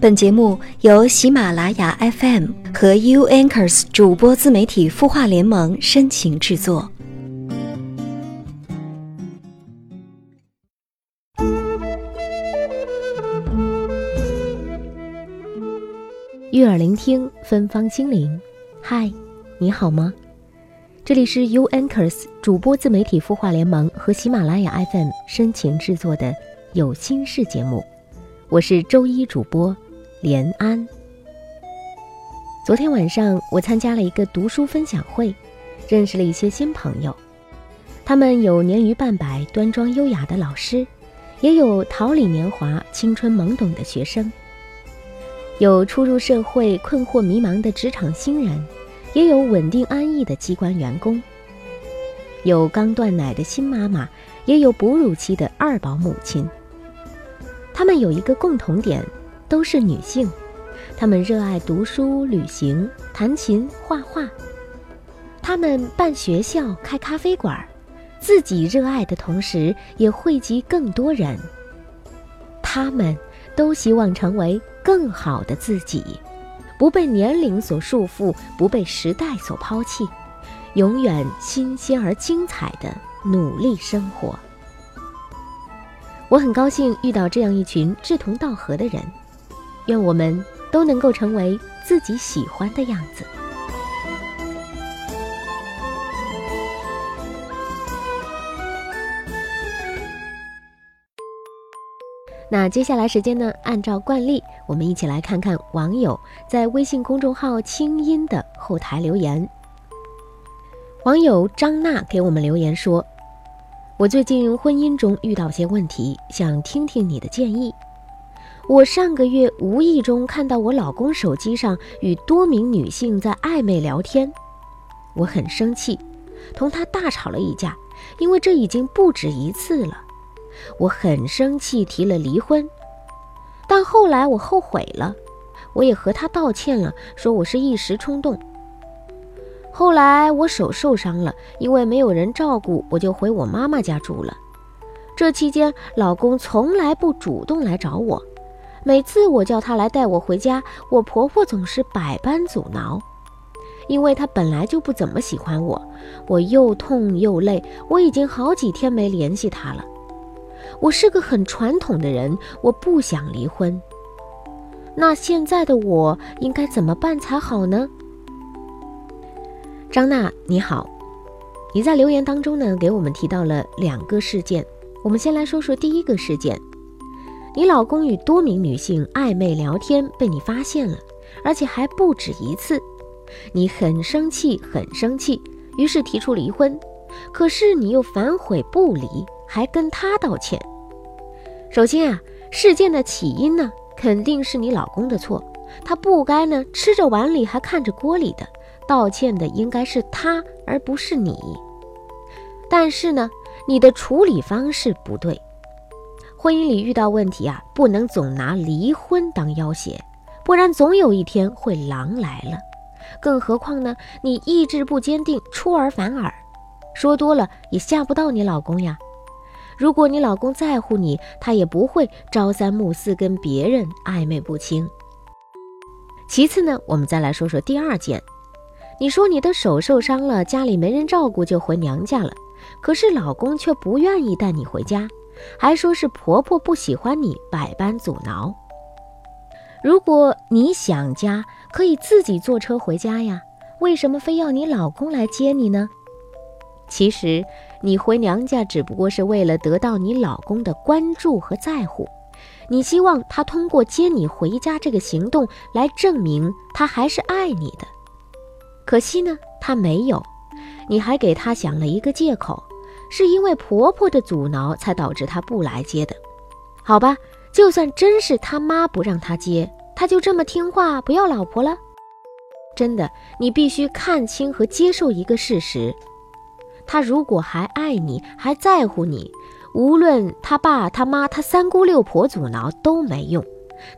本节目由喜马拉雅 FM 和 U Anchors 主播自媒体孵化联盟深情制作。悦耳聆听，芬芳心灵。嗨，你好吗？这里是 U Anchors 主播自媒体孵化联盟和喜马拉雅 FM 深情制作的有心事节目，我是周一主播。连安。昨天晚上，我参加了一个读书分享会，认识了一些新朋友。他们有年逾半百、端庄优雅的老师，也有桃李年华、青春懵懂的学生；有初入社会、困惑迷茫的职场新人，也有稳定安逸的机关员工；有刚断奶的新妈妈，也有哺乳期的二宝母亲。他们有一个共同点。都是女性，她们热爱读书、旅行、弹琴、画画。她们办学校、开咖啡馆，自己热爱的同时，也惠及更多人。她们都希望成为更好的自己，不被年龄所束缚，不被时代所抛弃，永远新鲜而精彩的努力生活。我很高兴遇到这样一群志同道合的人。愿我们都能够成为自己喜欢的样子。那接下来时间呢？按照惯例，我们一起来看看网友在微信公众号“清音”的后台留言。网友张娜给我们留言说：“我最近婚姻中遇到些问题，想听听你的建议。”我上个月无意中看到我老公手机上与多名女性在暧昧聊天，我很生气，同他大吵了一架，因为这已经不止一次了。我很生气，提了离婚，但后来我后悔了，我也和他道歉了，说我是一时冲动。后来我手受伤了，因为没有人照顾，我就回我妈妈家住了。这期间，老公从来不主动来找我。每次我叫她来带我回家，我婆婆总是百般阻挠，因为她本来就不怎么喜欢我。我又痛又累，我已经好几天没联系她了。我是个很传统的人，我不想离婚。那现在的我应该怎么办才好呢？张娜，你好，你在留言当中呢，给我们提到了两个事件，我们先来说说第一个事件。你老公与多名女性暧昧聊天被你发现了，而且还不止一次，你很生气，很生气，于是提出离婚。可是你又反悔不离，还跟他道歉。首先啊，事件的起因呢，肯定是你老公的错，他不该呢吃着碗里还看着锅里的，道歉的应该是他而不是你。但是呢，你的处理方式不对。婚姻里遇到问题啊，不能总拿离婚当要挟，不然总有一天会狼来了。更何况呢，你意志不坚定，出尔反尔，说多了也吓不到你老公呀。如果你老公在乎你，他也不会朝三暮四跟别人暧昧不清。其次呢，我们再来说说第二件，你说你的手受伤了，家里没人照顾就回娘家了，可是老公却不愿意带你回家。还说是婆婆不喜欢你，百般阻挠。如果你想家，可以自己坐车回家呀，为什么非要你老公来接你呢？其实你回娘家只不过是为了得到你老公的关注和在乎，你希望他通过接你回家这个行动来证明他还是爱你的。可惜呢，他没有，你还给他想了一个借口。是因为婆婆的阻挠才导致她不来接的，好吧？就算真是他妈不让他接，他就这么听话不要老婆了？真的，你必须看清和接受一个事实：他如果还爱你，还在乎你，无论他爸、他妈、他三姑六婆阻挠都没用，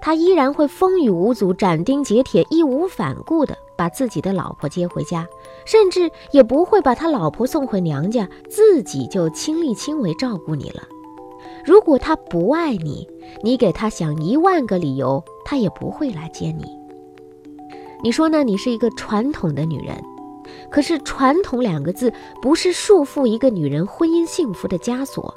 他依然会风雨无阻、斩钉截铁、义无反顾的把自己的老婆接回家。甚至也不会把他老婆送回娘家，自己就亲力亲为照顾你了。如果他不爱你，你给他想一万个理由他也不会来接你。你说呢？你是一个传统的女人，可是“传统”两个字不是束缚一个女人婚姻幸福的枷锁，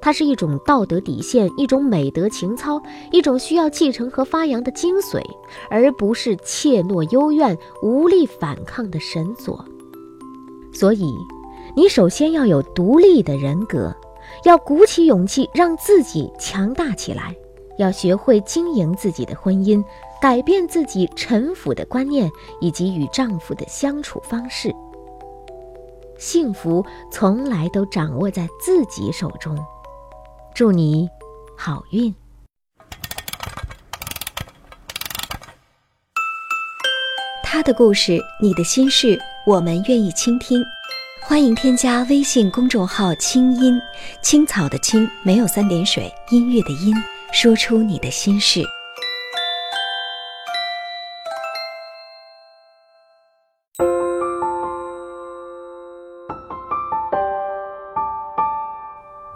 它是一种道德底线，一种美德情操，一种需要继承和发扬的精髓，而不是怯懦幽怨、无力反抗的绳索。所以，你首先要有独立的人格，要鼓起勇气让自己强大起来，要学会经营自己的婚姻。改变自己臣服的观念，以及与丈夫的相处方式。幸福从来都掌握在自己手中。祝你好运。他的故事，你的心事，我们愿意倾听。欢迎添加微信公众号“清音青草”的青没有三点水，音乐的音，说出你的心事。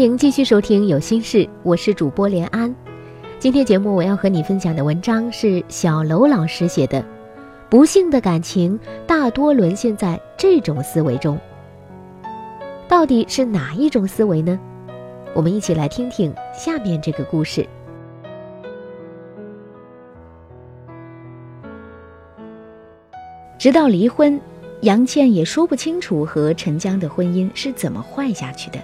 欢迎继续收听《有心事》，我是主播连安。今天节目我要和你分享的文章是小楼老师写的，《不幸的感情大多沦陷在这种思维中》。到底是哪一种思维呢？我们一起来听听下面这个故事。直到离婚，杨倩也说不清楚和陈江的婚姻是怎么坏下去的。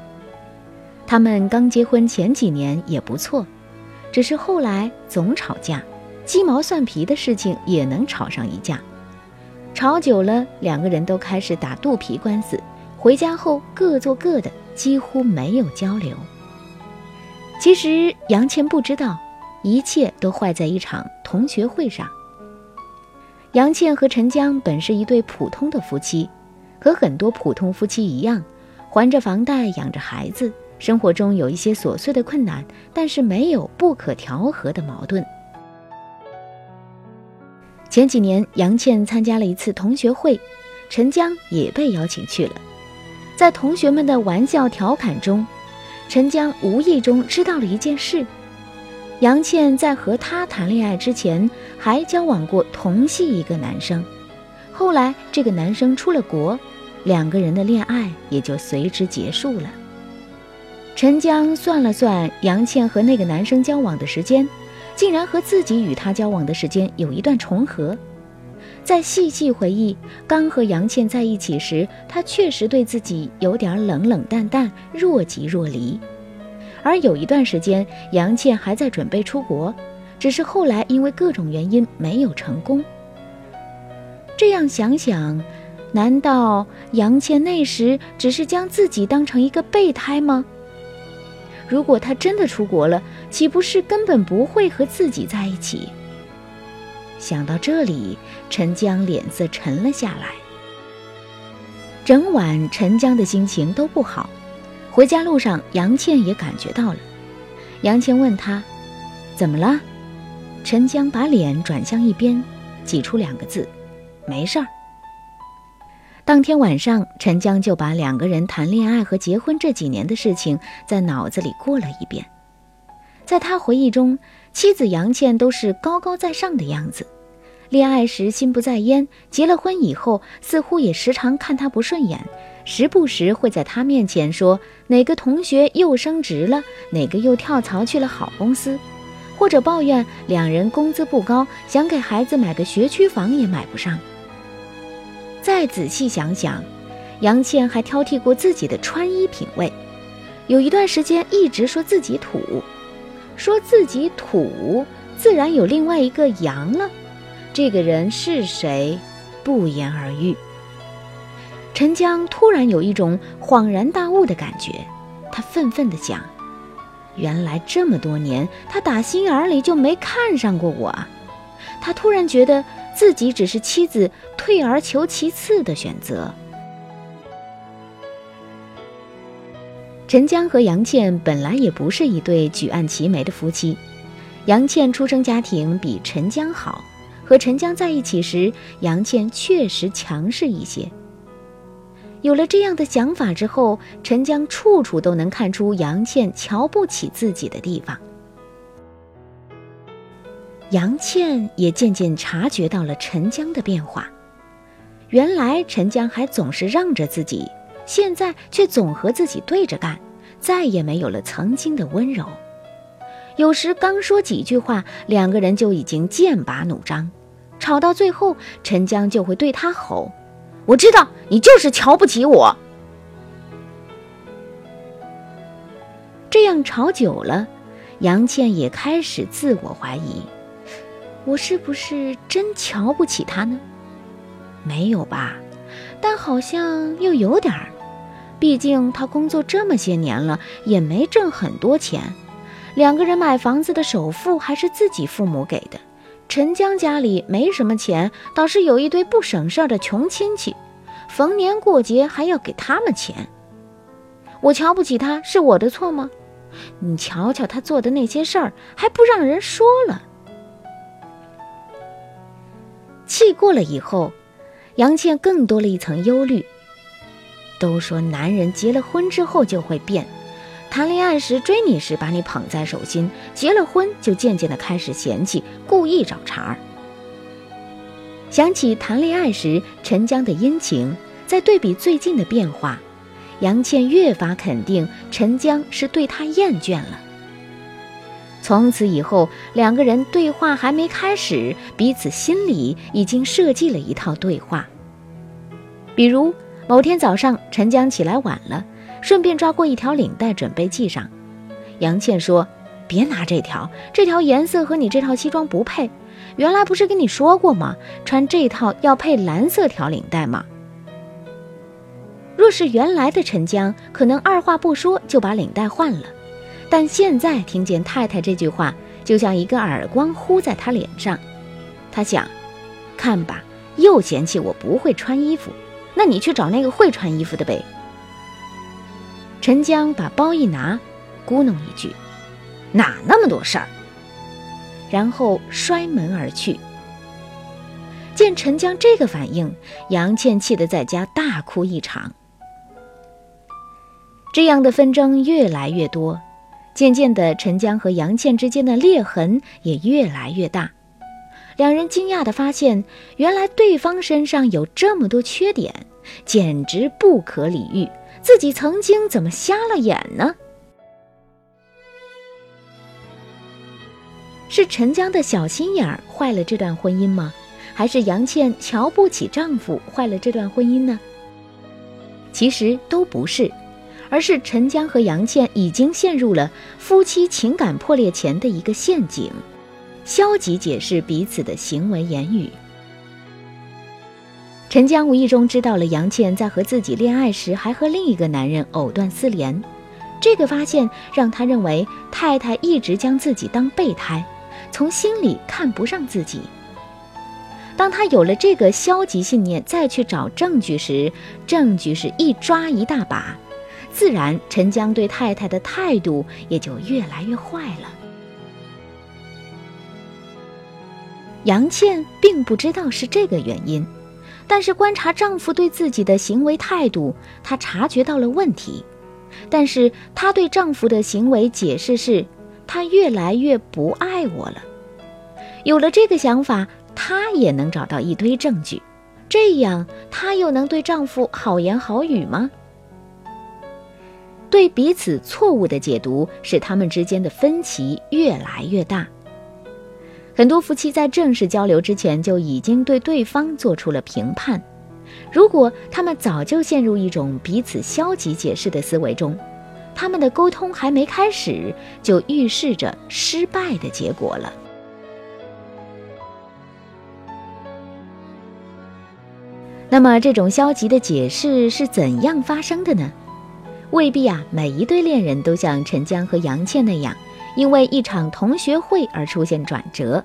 他们刚结婚前几年也不错，只是后来总吵架，鸡毛蒜皮的事情也能吵上一架。吵久了，两个人都开始打肚皮官司，回家后各做各的，几乎没有交流。其实杨倩不知道，一切都坏在一场同学会上。杨倩和陈江本是一对普通的夫妻，和很多普通夫妻一样，还着房贷，养着孩子。生活中有一些琐碎的困难，但是没有不可调和的矛盾。前几年，杨倩参加了一次同学会，陈江也被邀请去了。在同学们的玩笑调侃中，陈江无意中知道了一件事：杨倩在和他谈恋爱之前，还交往过同系一个男生。后来，这个男生出了国，两个人的恋爱也就随之结束了。陈江算了算，杨倩和那个男生交往的时间，竟然和自己与他交往的时间有一段重合。再细细回忆，刚和杨倩在一起时，他确实对自己有点冷冷淡淡、若即若离。而有一段时间，杨倩还在准备出国，只是后来因为各种原因没有成功。这样想想，难道杨倩那时只是将自己当成一个备胎吗？如果他真的出国了，岂不是根本不会和自己在一起？想到这里，陈江脸色沉了下来。整晚，陈江的心情都不好。回家路上，杨倩也感觉到了。杨倩问他：“怎么了？”陈江把脸转向一边，挤出两个字：“没事儿。”当天晚上，陈江就把两个人谈恋爱和结婚这几年的事情在脑子里过了一遍。在他回忆中，妻子杨倩都是高高在上的样子，恋爱时心不在焉，结了婚以后似乎也时常看他不顺眼，时不时会在他面前说哪个同学又升职了，哪个又跳槽去了好公司，或者抱怨两人工资不高，想给孩子买个学区房也买不上。再仔细想想，杨倩还挑剔过自己的穿衣品味，有一段时间一直说自己土，说自己土，自然有另外一个杨了。这个人是谁，不言而喻。陈江突然有一种恍然大悟的感觉，他愤愤地讲。原来这么多年，他打心眼里就没看上过我。他突然觉得自己只是妻子退而求其次的选择。陈江和杨倩本来也不是一对举案齐眉的夫妻，杨倩出生家庭比陈江好，和陈江在一起时，杨倩确实强势一些。有了这样的想法之后，陈江处处都能看出杨倩瞧不起自己的地方。杨倩也渐渐察觉到了陈江的变化。原来陈江还总是让着自己，现在却总和自己对着干，再也没有了曾经的温柔。有时刚说几句话，两个人就已经剑拔弩张，吵到最后，陈江就会对他吼。我知道你就是瞧不起我。这样吵久了，杨倩也开始自我怀疑：我是不是真瞧不起他呢？没有吧，但好像又有点儿。毕竟他工作这么些年了，也没挣很多钱，两个人买房子的首付还是自己父母给的。陈江家里没什么钱，倒是有一堆不省事儿的穷亲戚，逢年过节还要给他们钱。我瞧不起他是我的错吗？你瞧瞧他做的那些事儿，还不让人说了。气过了以后，杨倩更多了一层忧虑。都说男人结了婚之后就会变。谈恋爱时追你时把你捧在手心，结了婚就渐渐的开始嫌弃，故意找茬儿。想起谈恋爱时陈江的殷勤，再对比最近的变化，杨倩越发肯定陈江是对她厌倦了。从此以后，两个人对话还没开始，彼此心里已经设计了一套对话。比如某天早上，陈江起来晚了。顺便抓过一条领带，准备系上。杨倩说：“别拿这条，这条颜色和你这套西装不配。原来不是跟你说过吗？穿这套要配蓝色条领带吗？”若是原来的陈江，可能二话不说就把领带换了。但现在听见太太这句话，就像一个耳光呼在他脸上。他想：“看吧，又嫌弃我不会穿衣服，那你去找那个会穿衣服的呗。”陈江把包一拿，咕哝一句：“哪那么多事儿？”然后摔门而去。见陈江这个反应，杨倩气得在家大哭一场。这样的纷争越来越多，渐渐的，陈江和杨倩之间的裂痕也越来越大。两人惊讶地发现，原来对方身上有这么多缺点，简直不可理喻。自己曾经怎么瞎了眼呢？是陈江的小心眼儿坏了这段婚姻吗？还是杨倩瞧不起丈夫坏了这段婚姻呢？其实都不是，而是陈江和杨倩已经陷入了夫妻情感破裂前的一个陷阱，消极解释彼此的行为言语。陈江无意中知道了杨倩在和自己恋爱时还和另一个男人藕断丝连，这个发现让他认为太太一直将自己当备胎，从心里看不上自己。当他有了这个消极信念，再去找证据时，证据是一抓一大把，自然陈江对太太的态度也就越来越坏了。杨倩并不知道是这个原因。但是观察丈夫对自己的行为态度，她察觉到了问题。但是她对丈夫的行为解释是，他越来越不爱我了。有了这个想法，她也能找到一堆证据，这样她又能对丈夫好言好语吗？对彼此错误的解读，使他们之间的分歧越来越大。很多夫妻在正式交流之前就已经对对方做出了评判。如果他们早就陷入一种彼此消极解释的思维中，他们的沟通还没开始，就预示着失败的结果了。那么，这种消极的解释是怎样发生的呢？未必啊，每一对恋人都像陈江和杨倩那样，因为一场同学会而出现转折。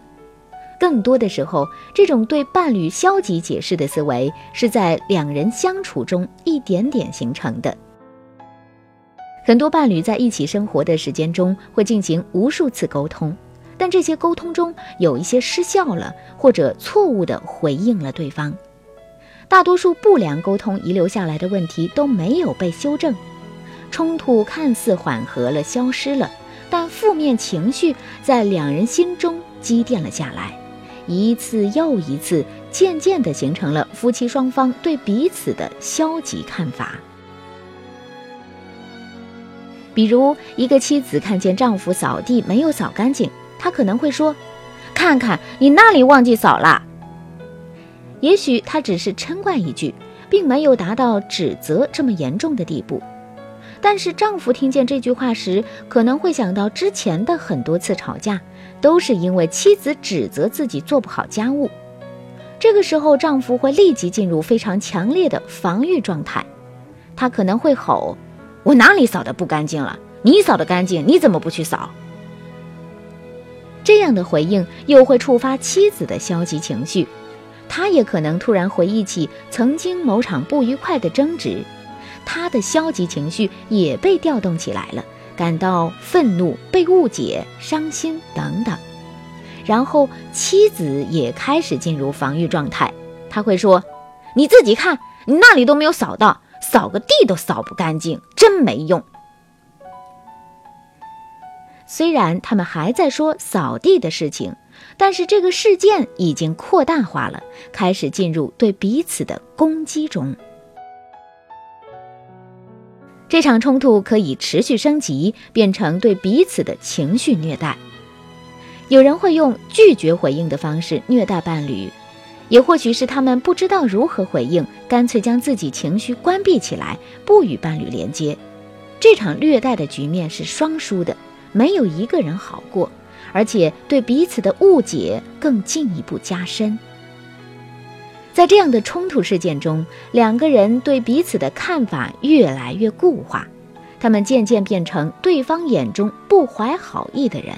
更多的时候，这种对伴侣消极解释的思维，是在两人相处中一点点形成的。很多伴侣在一起生活的时间中，会进行无数次沟通，但这些沟通中有一些失效了，或者错误地回应了对方。大多数不良沟通遗留下来的问题都没有被修正，冲突看似缓和了、消失了，但负面情绪在两人心中积淀了下来，一次又一次，渐渐地形成了夫妻双方对彼此的消极看法。比如，一个妻子看见丈夫扫地没有扫干净，她可能会说：“看看你那里忘记扫了。”也许他只是嗔怪一句，并没有达到指责这么严重的地步。但是丈夫听见这句话时，可能会想到之前的很多次吵架，都是因为妻子指责自己做不好家务。这个时候，丈夫会立即进入非常强烈的防御状态，他可能会吼：“我哪里扫的不干净了？你扫的干净，你怎么不去扫？”这样的回应又会触发妻子的消极情绪。他也可能突然回忆起曾经某场不愉快的争执，他的消极情绪也被调动起来了，感到愤怒、被误解、伤心等等。然后妻子也开始进入防御状态，他会说：“你自己看，你那里都没有扫到，扫个地都扫不干净，真没用。”虽然他们还在说扫地的事情。但是这个事件已经扩大化了，开始进入对彼此的攻击中。这场冲突可以持续升级，变成对彼此的情绪虐待。有人会用拒绝回应的方式虐待伴侣，也或许是他们不知道如何回应，干脆将自己情绪关闭起来，不与伴侣连接。这场虐待的局面是双输的，没有一个人好过。而且对彼此的误解更进一步加深。在这样的冲突事件中，两个人对彼此的看法越来越固化，他们渐渐变成对方眼中不怀好意的人。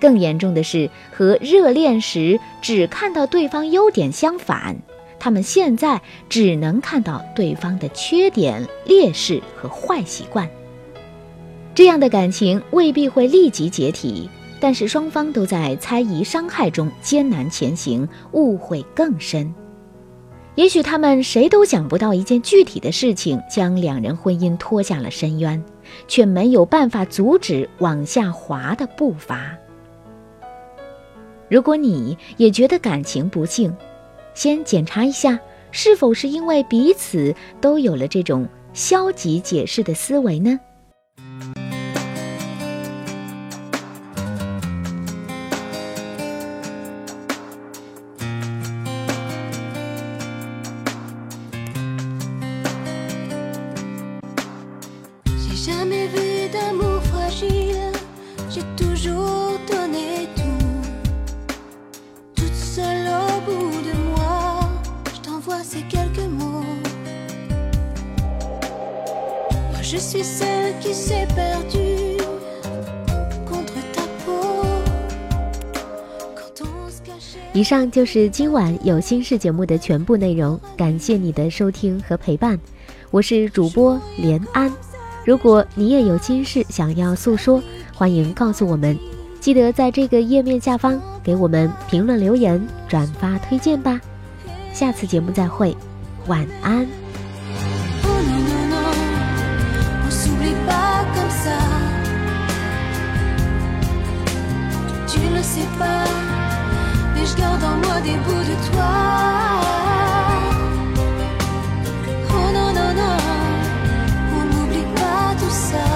更严重的是，和热恋时只看到对方优点相反，他们现在只能看到对方的缺点、劣势和坏习惯。这样的感情未必会立即解体，但是双方都在猜疑、伤害中艰难前行，误会更深。也许他们谁都想不到一件具体的事情将两人婚姻拖下了深渊，却没有办法阻止往下滑的步伐。如果你也觉得感情不幸，先检查一下是否是因为彼此都有了这种消极解释的思维呢？以上就是今晚有心事节目的全部内容，感谢你的收听和陪伴，我是主播连安。如果你也有心事想要诉说，欢迎告诉我们，记得在这个页面下方给我们评论留言、转发推荐吧。下次节目再会，晚安。Je garde en moi des bouts de toi. Oh non, non, non, on n'oublie pas tout ça.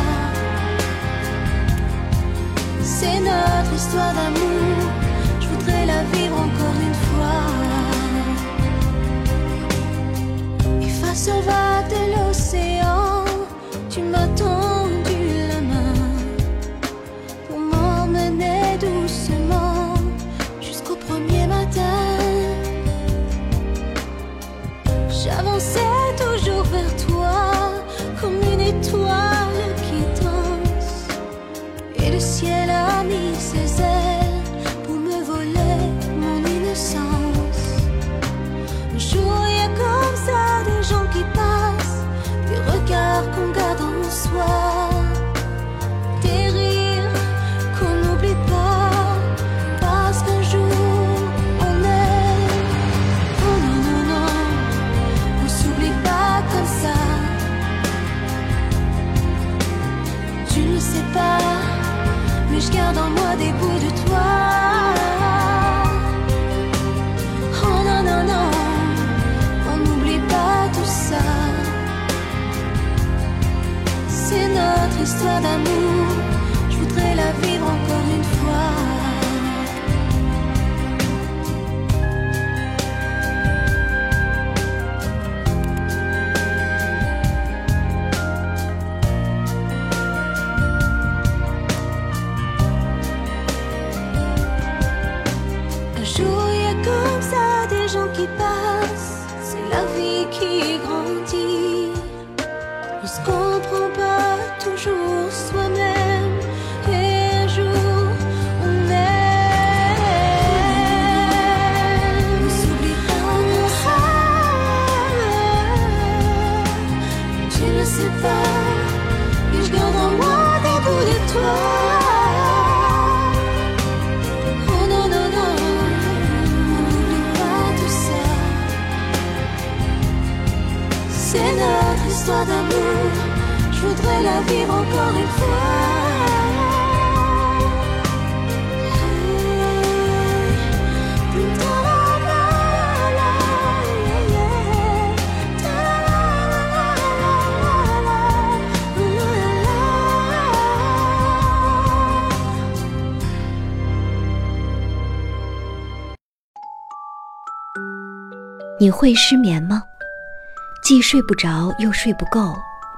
C'est notre histoire d'amour ที่ 你会失眠吗？既睡不着，又睡不够。